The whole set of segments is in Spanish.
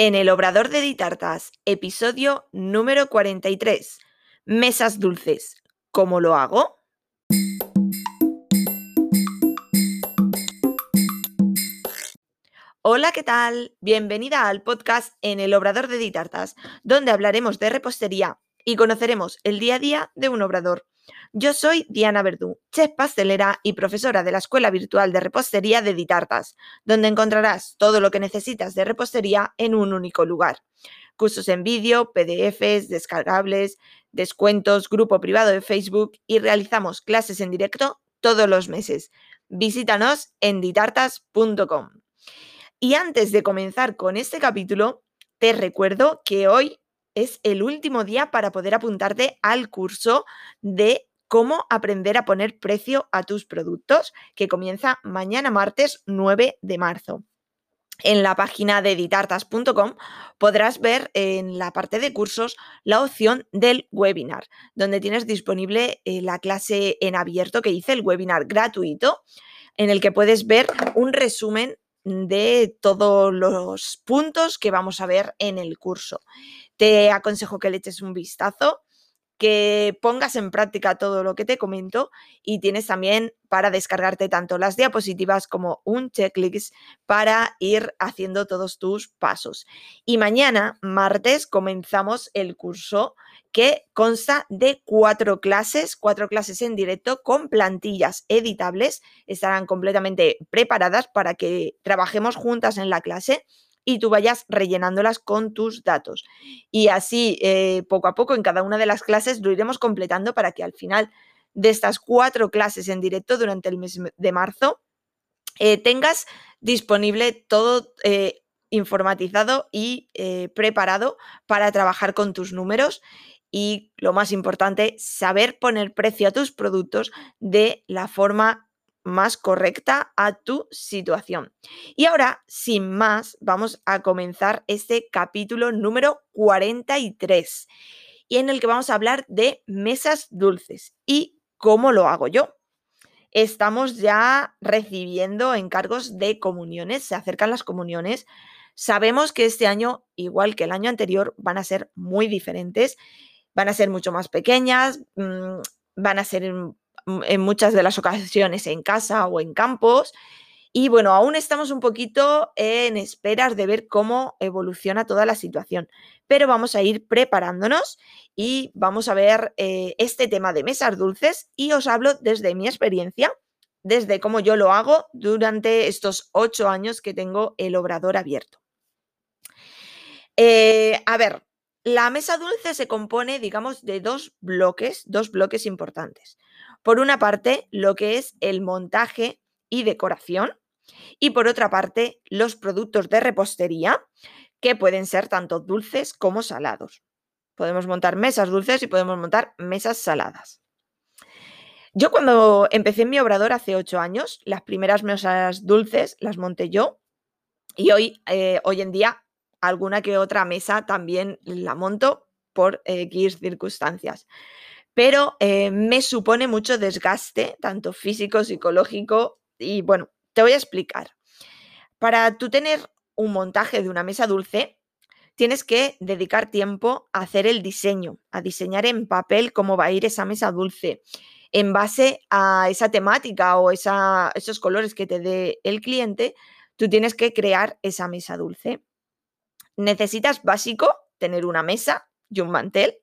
en el Obrador de Ditartas, episodio número 43. Mesas dulces. ¿Cómo lo hago? Hola, ¿qué tal? Bienvenida al podcast en el Obrador de Ditartas, donde hablaremos de repostería y conoceremos el día a día de un obrador. Yo soy Diana Verdú, chef pastelera y profesora de la Escuela Virtual de Repostería de Ditartas, donde encontrarás todo lo que necesitas de repostería en un único lugar. Cursos en vídeo, PDFs, descargables, descuentos, grupo privado de Facebook y realizamos clases en directo todos los meses. Visítanos en ditartas.com. Y antes de comenzar con este capítulo, te recuerdo que hoy es el último día para poder apuntarte al curso de cómo aprender a poner precio a tus productos, que comienza mañana martes 9 de marzo. En la página de editartas.com podrás ver en la parte de cursos la opción del webinar, donde tienes disponible eh, la clase en abierto que hice, el webinar gratuito, en el que puedes ver un resumen de todos los puntos que vamos a ver en el curso. Te aconsejo que le eches un vistazo que pongas en práctica todo lo que te comento y tienes también para descargarte tanto las diapositivas como un checklist para ir haciendo todos tus pasos. Y mañana, martes, comenzamos el curso que consta de cuatro clases, cuatro clases en directo con plantillas editables. Estarán completamente preparadas para que trabajemos juntas en la clase y tú vayas rellenándolas con tus datos. Y así, eh, poco a poco, en cada una de las clases lo iremos completando para que al final de estas cuatro clases en directo durante el mes de marzo eh, tengas disponible todo eh, informatizado y preparado para trabajar con tus números y lo más importante, saber poner precio a tus productos de la forma más correcta a tu situación. Y ahora, sin más, vamos a comenzar este capítulo número 43 y en el que vamos a hablar de mesas dulces y cómo lo hago yo. Estamos ya recibiendo encargos de comuniones, se acercan las comuniones. Sabemos que este año, igual que el año anterior, van a ser muy diferentes, van a ser mucho más pequeñas, mm, van a ser en muchas de las ocasiones en casa o en campos. Y bueno, aún estamos un poquito en esperas de ver cómo evoluciona toda la situación, pero vamos a ir preparándonos y vamos a ver eh, este tema de mesas dulces y os hablo desde mi experiencia, desde cómo yo lo hago durante estos ocho años que tengo el obrador abierto. Eh, a ver, la mesa dulce se compone, digamos, de dos bloques, dos bloques importantes. Por una parte, lo que es el montaje y decoración, y por otra parte, los productos de repostería, que pueden ser tanto dulces como salados. Podemos montar mesas dulces y podemos montar mesas saladas. Yo cuando empecé mi obrador hace ocho años, las primeras mesas dulces las monté yo y hoy, eh, hoy en día alguna que otra mesa también la monto por X circunstancias pero eh, me supone mucho desgaste, tanto físico, psicológico, y bueno, te voy a explicar. Para tú tener un montaje de una mesa dulce, tienes que dedicar tiempo a hacer el diseño, a diseñar en papel cómo va a ir esa mesa dulce, en base a esa temática o esos colores que te dé el cliente, tú tienes que crear esa mesa dulce. Necesitas básico tener una mesa y un mantel,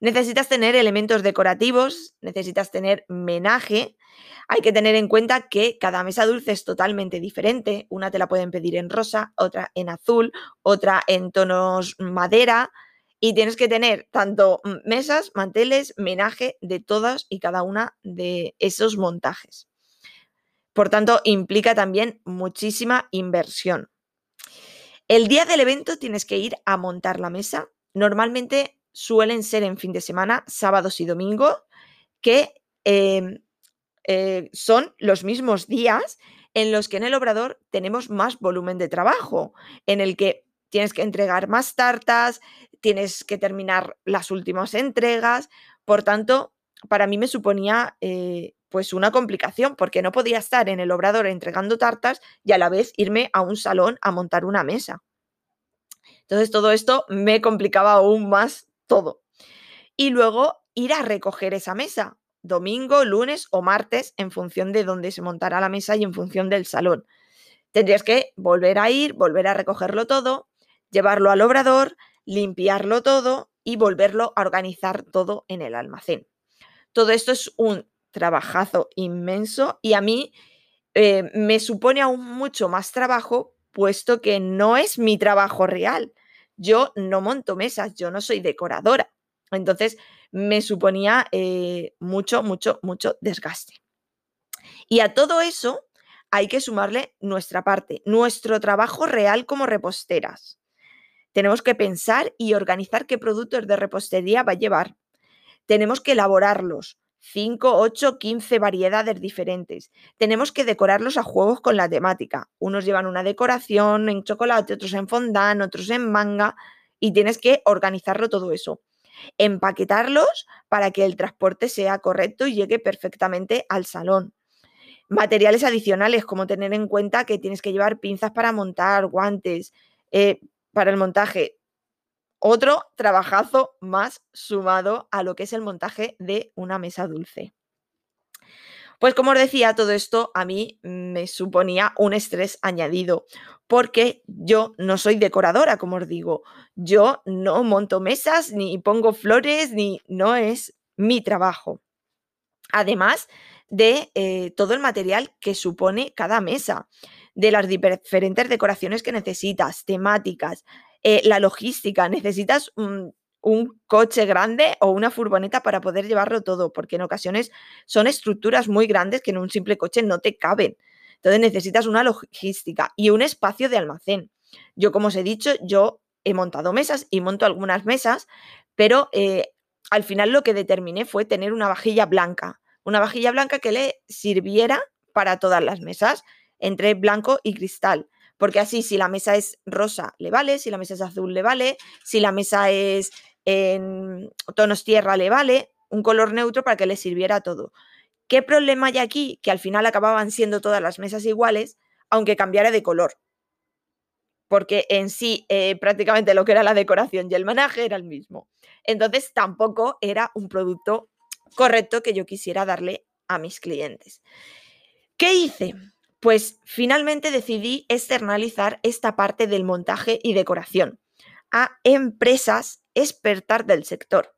Necesitas tener elementos decorativos, necesitas tener menaje. Hay que tener en cuenta que cada mesa dulce es totalmente diferente. Una te la pueden pedir en rosa, otra en azul, otra en tonos madera. Y tienes que tener tanto mesas, manteles, menaje de todas y cada una de esos montajes. Por tanto, implica también muchísima inversión. El día del evento tienes que ir a montar la mesa. Normalmente suelen ser en fin de semana, sábados y domingos, que em, eh, son los mismos días en los que en el obrador tenemos más volumen de trabajo, en el que tienes que entregar más tartas, tienes que terminar las últimas entregas, por tanto, para mí me suponía eh, pues una complicación, porque no podía estar en el obrador entregando tartas y a la vez irme a un salón a montar una mesa. Entonces todo esto me complicaba aún más todo. Y luego ir a recoger esa mesa, domingo, lunes o martes, en función de dónde se montará la mesa y en función del salón. Tendrías que volver a ir, volver a recogerlo todo, llevarlo al obrador, limpiarlo todo y volverlo a organizar todo en el almacén. Todo esto es un trabajazo inmenso y a mí eh, me supone aún mucho más trabajo puesto que no es mi trabajo real. Yo no monto mesas, yo no soy decoradora. Entonces me suponía eh, mucho, mucho, mucho desgaste. Y a todo eso hay que sumarle nuestra parte, nuestro trabajo real como reposteras. Tenemos que pensar y organizar qué productos de repostería va a llevar. Tenemos que elaborarlos, 5, 8, 15 variedades diferentes. Tenemos que decorarlos a juegos con la temática. Unos llevan una decoración en chocolate, otros en fondant, otros en manga y tienes que organizarlo todo eso. Empaquetarlos para que el transporte sea correcto y llegue perfectamente al salón. Materiales adicionales, como tener en cuenta que tienes que llevar pinzas para montar, guantes, eh, para el montaje, otro trabajazo más sumado a lo que es el montaje de una mesa dulce. Pues como os decía, todo esto a mí me suponía un estrés añadido, porque yo no soy decoradora, como os digo. Yo no monto mesas, ni pongo flores, ni no es mi trabajo. Además de eh, todo el material que supone cada mesa, de las diferentes decoraciones que necesitas, temáticas, eh, la logística, necesitas un, coche grande o una furgoneta para poder llevarlo todo, porque en ocasiones son estructuras muy grandes que en un simple coche no te caben. Entonces necesitas una logística y un espacio de almacén. Yo, como os he dicho, yo he montado mesas y monto algunas mesas, pero eh, al final lo que determiné fue tener una vajilla blanca, una vajilla blanca que le sirviera para todas las mesas, entre blanco y cristal porque así si la mesa es rosa le vale, si la mesa es azul le vale, si la mesa es en tonos tierra le vale, un color neutro para que le sirviera todo. ¿Qué problema hay aquí? Que al final acababan siendo todas las mesas iguales, aunque cambiara de color. Porque en sí eh, prácticamente lo que era la decoración y el manaje era el mismo. Entonces tampoco era un producto correcto que yo quisiera darle a mis clientes. ¿Qué hice? Pues finalmente decidí externalizar esta parte del montaje y decoración a empresas expertas del sector.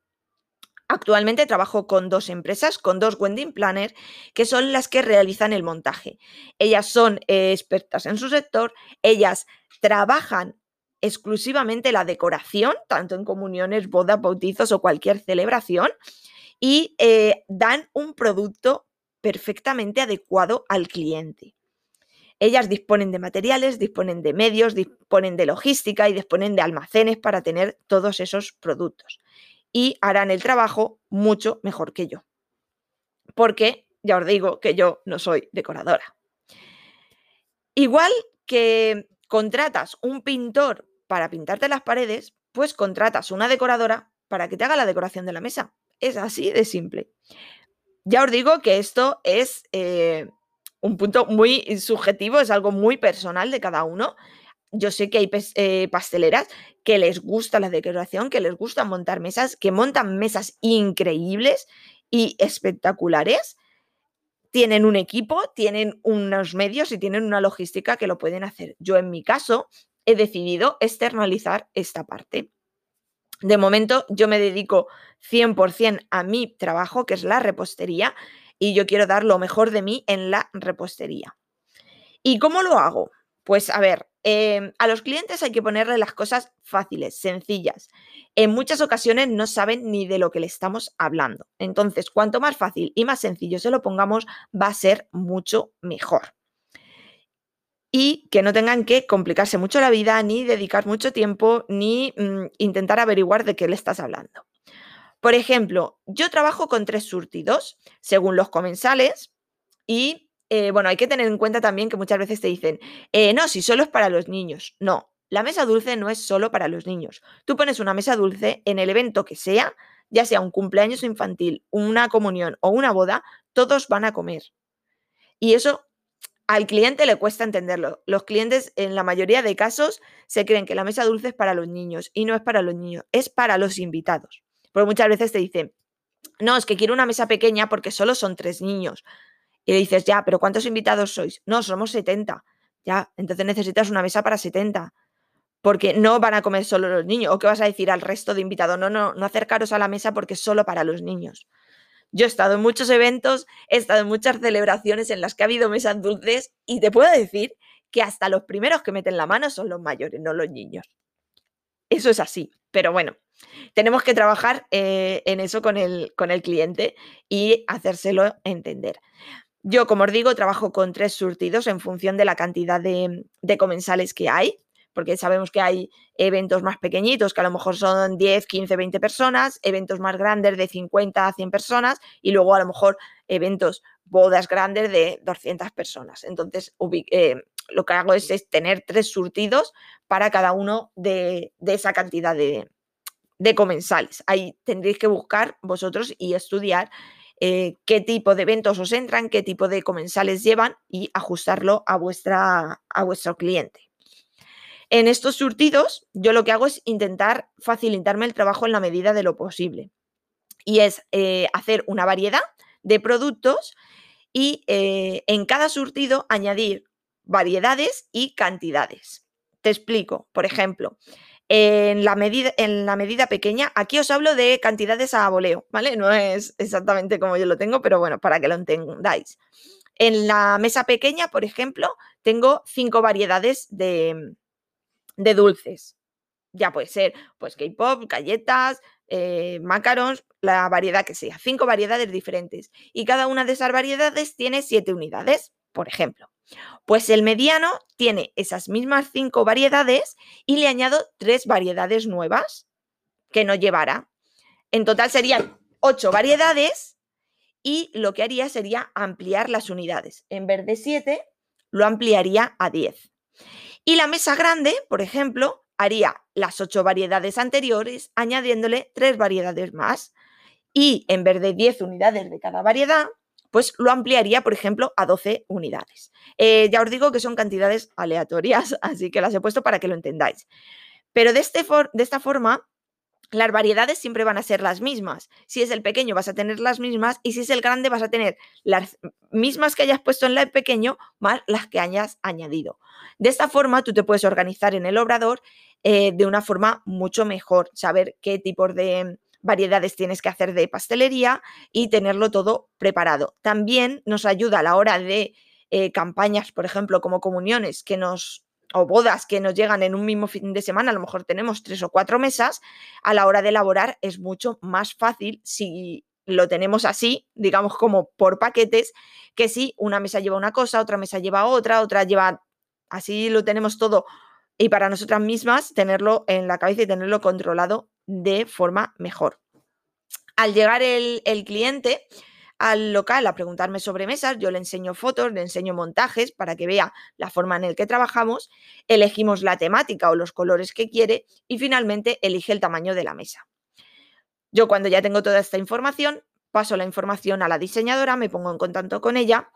Actualmente trabajo con dos empresas, con dos wedding planner, que son las que realizan el montaje. Ellas son expertas en su sector, ellas trabajan exclusivamente la decoración, tanto en comuniones, bodas, bautizos o cualquier celebración, y eh, dan un producto perfectamente adecuado al cliente. Ellas disponen de materiales, disponen de medios, disponen de logística y disponen de almacenes para tener todos esos productos. Y harán el trabajo mucho mejor que yo. Porque ya os digo que yo no soy decoradora. Igual que contratas un pintor para pintarte las paredes, pues contratas una decoradora para que te haga la decoración de la mesa. Es así de simple. Ya os digo que esto es eh, un punto muy subjetivo, es algo muy personal de cada uno. Yo sé que hay eh, pasteleras que les gusta la decoración, que les gusta montar mesas, que montan mesas increíbles y espectaculares. Tienen un equipo, tienen unos medios y tienen una logística que lo pueden hacer. Yo en mi caso he decidido externalizar esta parte. De momento yo me dedico 100% a mi trabajo, que es la repostería, y yo quiero dar lo mejor de mí en la repostería. ¿Y cómo lo hago? Pues a ver, em, a los clientes hay que ponerle las cosas fáciles, sencillas. En muchas ocasiones no saben ni de lo que le estamos hablando. Entonces, cuanto más fácil y más sencillo se lo pongamos, va a ser mucho mejor. Y que no tengan que complicarse mucho la vida, ni dedicar mucho tiempo, ni mm, intentar averiguar de qué le estás hablando. Por ejemplo, yo trabajo con tres surtidos, según los comensales, y eh, bueno, hay que tener en cuenta también que muchas veces te dicen, eh, no, si solo es para los niños. No, la mesa dulce no es solo para los niños. Tú pones una mesa dulce en el evento que sea, ya sea un cumpleaños infantil, una comunión o una boda, todos van a comer. Y eso al cliente le cuesta entenderlo. Los clientes en la mayoría de casos se creen que la mesa dulce es para los niños y no es para los niños, es para los invitados. Porque muchas veces te dicen, no, es que quiero una mesa pequeña porque solo son tres niños. Y le dices, ya, pero ¿cuántos invitados sois? No, somos 70. Ya, entonces necesitas una mesa para 70. Porque no van a comer solo los niños. ¿O qué vas a decir al resto de invitados? No, no, no acercaros a la mesa porque es solo para los niños. Yo he estado en muchos eventos, he estado en muchas celebraciones en las que ha habido mesas dulces y te puedo decir que hasta los primeros que meten la mano son los mayores, no los niños. Eso es así, pero bueno, tenemos que trabajar eh, en eso con el, con el cliente y hacérselo entender. Yo, como os digo, trabajo con tres surtidos en función de la cantidad de, de comensales que hay porque sabemos que hay eventos más pequeñitos que a lo mejor son 10, 15, 20 personas, eventos más grandes de 50 a 100 personas y luego a lo mejor eventos, bodas grandes de 200 personas. Entonces, eh, lo que hago es, tener tres surtidos para cada uno de, esa cantidad de, comensales. Ahí tendréis que buscar vosotros y estudiar eh, qué tipo de eventos os entran, qué tipo de comensales llevan y ajustarlo a, vuestra, vuestro cliente. En estos surtidos, yo lo que hago es intentar facilitarme el trabajo en la medida de lo posible. Y es eh, hacer una variedad de productos y eh, en cada surtido añadir variedades y cantidades. Te explico, por ejemplo, en la, medida, en la medida pequeña, aquí os hablo de cantidades a voleo, ¿vale? No es exactamente como yo lo tengo, pero bueno, para que lo entendáis. En la mesa pequeña, por ejemplo, tengo cinco variedades de, de dulces. Ya puede ser, pues K-pop, galletas, eh, macarons, la variedad que sea, cinco variedades diferentes. Y cada una de esas variedades tiene siete unidades, por ejemplo. Pues el mediano tiene esas mismas cinco variedades y le añado tres variedades nuevas que no llevará. En total serían ocho variedades y lo que haría sería ampliar las unidades. En vez de siete, lo ampliaría a diez. Y la mesa grande, por ejemplo, haría las ocho variedades anteriores añadiéndole tres variedades más. Y en vez de 10 unidades de cada variedad, pues lo ampliaría, por ejemplo, a 12 unidades. Eh, ya os digo que son cantidades aleatorias, así que las he puesto para que lo entendáis. Pero de, este de esta forma las variedades siempre van a ser las mismas. Si es el pequeño vas a tener las mismas y si es el grande vas a tener las mismas que hayas puesto en el pequeño más las que hayas añadido. De esta forma tú te puedes organizar en el obrador eh, de una forma mucho mejor, saber qué tipos de variedades tienes que hacer de pastelería y tenerlo todo preparado. También nos ayuda a la hora de eh, campañas, por ejemplo, como comuniones, que nos o bodas que nos llegan en un mismo fin de semana, a lo mejor tenemos tres o cuatro mesas, a la hora de elaborar es mucho más fácil si lo tenemos así, digamos como por paquetes, que si una mesa lleva una cosa, otra mesa lleva otra, otra lleva, así lo tenemos todo y para nosotras mismas tenerlo en la cabeza y tenerlo controlado de forma mejor. Al llegar el, cliente, al local a preguntarme sobre mesas, yo le enseño fotos, le enseño montajes para que vea la forma en la que trabajamos, elegimos la temática o los colores que quiere y finalmente elige el tamaño de la mesa. Yo cuando ya tengo toda esta información, paso la información a la diseñadora, me pongo en contacto con ella,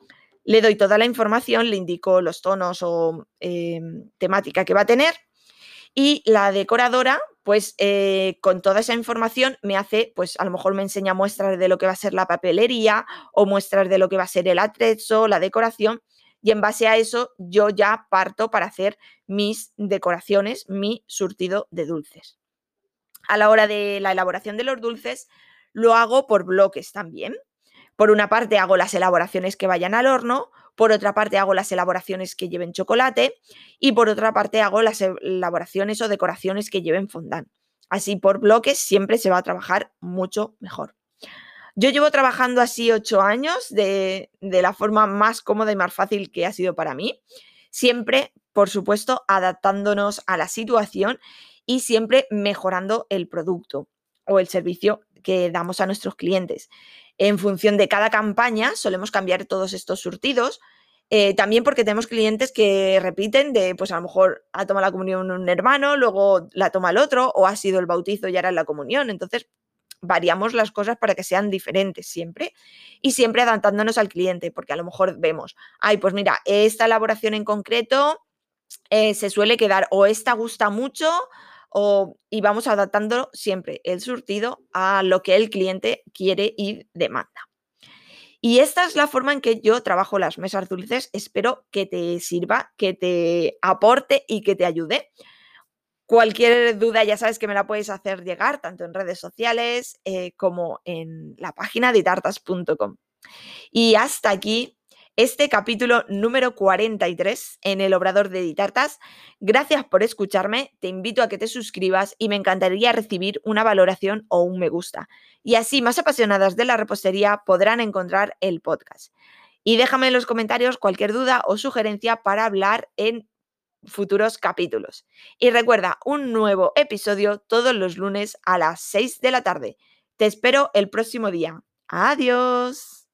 le doy toda la información, le indico los tonos o em, temática que va a tener y la decoradora, pues eh, con toda esa información me hace, pues a lo mejor me enseña muestras de lo que va a ser la papelería o muestras de lo que va a ser el atrezo, la decoración. Y en base a eso yo ya parto para hacer mis decoraciones, mi surtido de dulces. A la hora de la elaboración de los dulces, lo hago por bloques también. Por una parte hago las elaboraciones que vayan al horno, por otra parte hago las elaboraciones que lleven chocolate y por otra parte hago las elaboraciones o decoraciones que lleven fondant. Así por bloques siempre se va a trabajar mucho mejor. Yo llevo trabajando así ocho años de, de la forma más cómoda y más fácil que ha sido para mí. Siempre, por supuesto, adaptándonos a la situación y siempre mejorando el producto o el servicio que damos a nuestros clientes en función de cada campaña solemos cambiar todos estos surtidos. Eh, también porque tenemos clientes que repiten de, pues a lo mejor ha tomado la comunión un hermano, luego la toma el otro, o ha sido el bautizo y ahora la comunión. Entonces, variamos las cosas para que sean diferentes siempre y siempre adaptándonos al cliente, porque a lo mejor vemos, ay, pues mira, esta elaboración en concreto eh, se suele quedar o esta gusta mucho y vamos adaptando siempre el surtido a lo que el cliente quiere y demanda. Y esta es la forma en que yo trabajo las mesas dulces. Espero que te sirva, que te aporte y que te ayude. Cualquier duda ya sabes que me la puedes hacer llegar tanto en redes sociales eh, como en la página de tartas.com. Y hasta aquí este capítulo número 43 en el Obrador de Ditartas. Gracias por escucharme, te invito a que te suscribas y me encantaría recibir una valoración o un me gusta. Y así más apasionadas de la repostería podrán encontrar el podcast. Y déjame en los comentarios cualquier duda o sugerencia para hablar en futuros capítulos. Y recuerda, un nuevo episodio todos los lunes a las 6 de la tarde. Te espero el próximo día. Adiós.